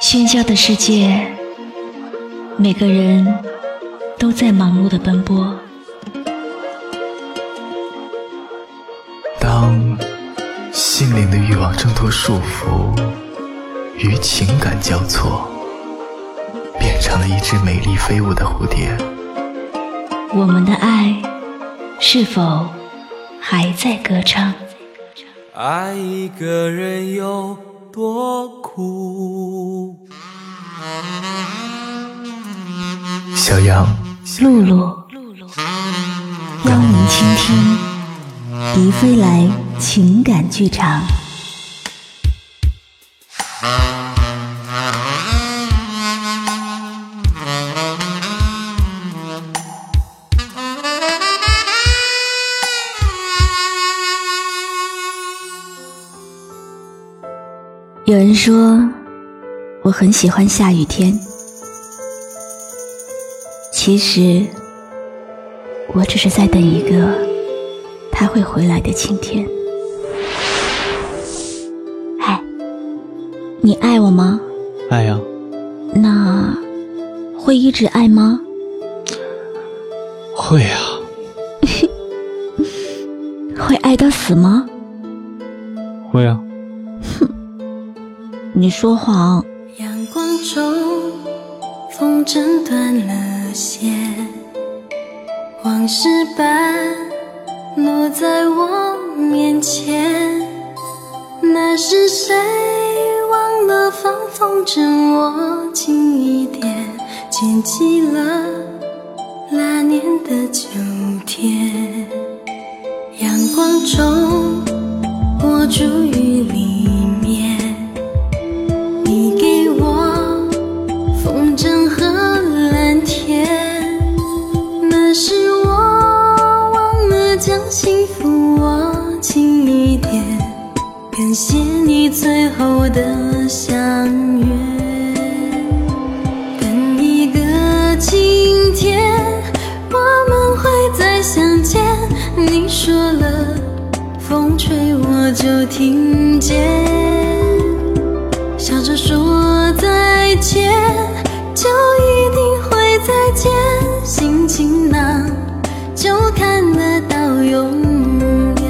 喧嚣的世界，每个人都在忙碌的奔波。当心灵的欲望挣脱束缚，与情感交错，变成了一只美丽飞舞的蝴蝶。我们的爱是否还在歌唱？爱一个人有多苦？小杨，露露，邀您倾听迪飞来情感剧场。有人说，我很喜欢下雨天。其实，我只是在等一个他会回来的晴天。嗨，你爱我吗？爱呀。那会一直爱吗？会啊。会爱到死吗？会啊。你说谎。阳光中，风筝断了线，往事般落在我面前。那是谁忘了放风筝握紧一点，捡起了那年的秋天。阳光中，我住雨里。后的相约，等一个晴天，我们会再相见。你说了，风吹我就听见，笑着说再见，就一定会再见。心情囊就看得到永远。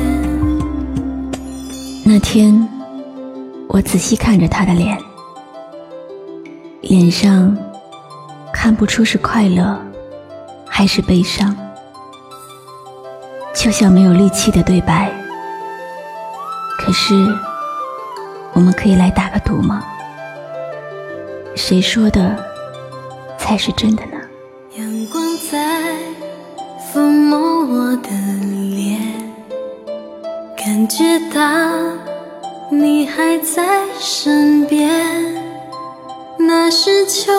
那天，我仔细看着他的脸，脸上看不出是快乐还是悲伤，就像没有力气的对白。可是，我们可以来打个赌吗？谁说的才是真的呢？阳光在抚摸我的脸。感觉到你还在身边，那是秋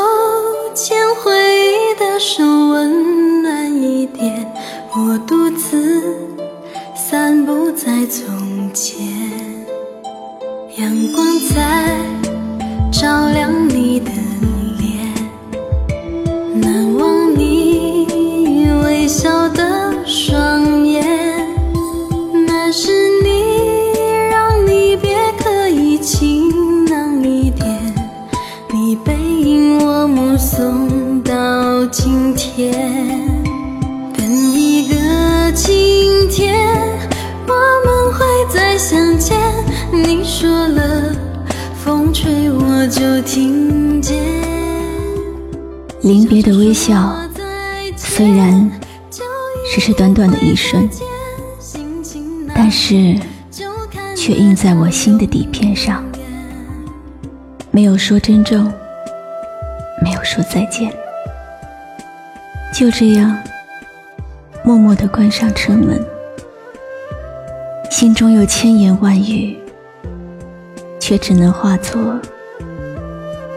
就听见。临别的微笑，虽然只是短短的一瞬，但是却印在我心的底片上，没有说珍重。没有说再见，就这样默默的关上车门，心中有千言万语，却只能化作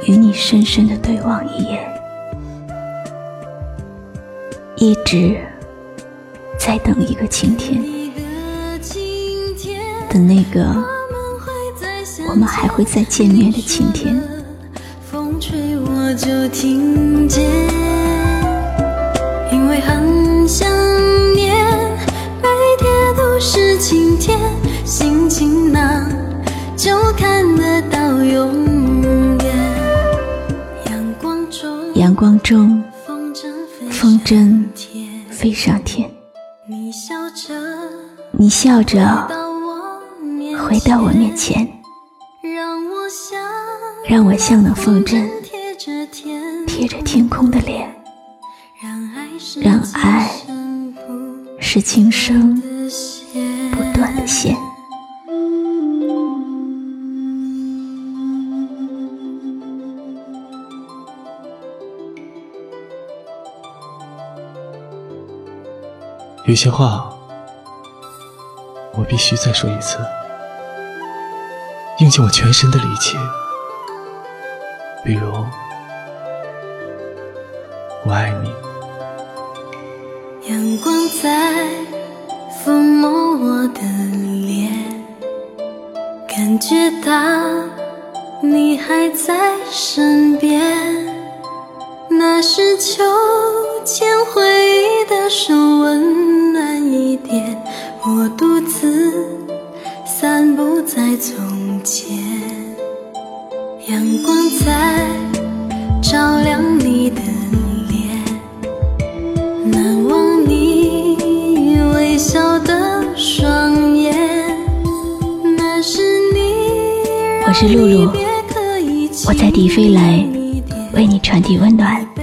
与你深深的对望一眼，一直在等一个晴天，等那个我们还会再见面的晴天。就听见，因为很想念，每天都是晴天，心情那就看得到永光中，风筝飞上天。你笑着回到我面前，让我像那风筝贴着天空的脸，让爱是今生不断的线。有些话，我必须再说一次，用尽我全身的力气。比如，我爱你。阳光在抚摸我的脸，感觉到你还在身边。那是秋千回忆的手温阳光在照亮你的脸，难忘你微笑的双眼，那是你。我是露露，我在迪飞来为你传递温暖。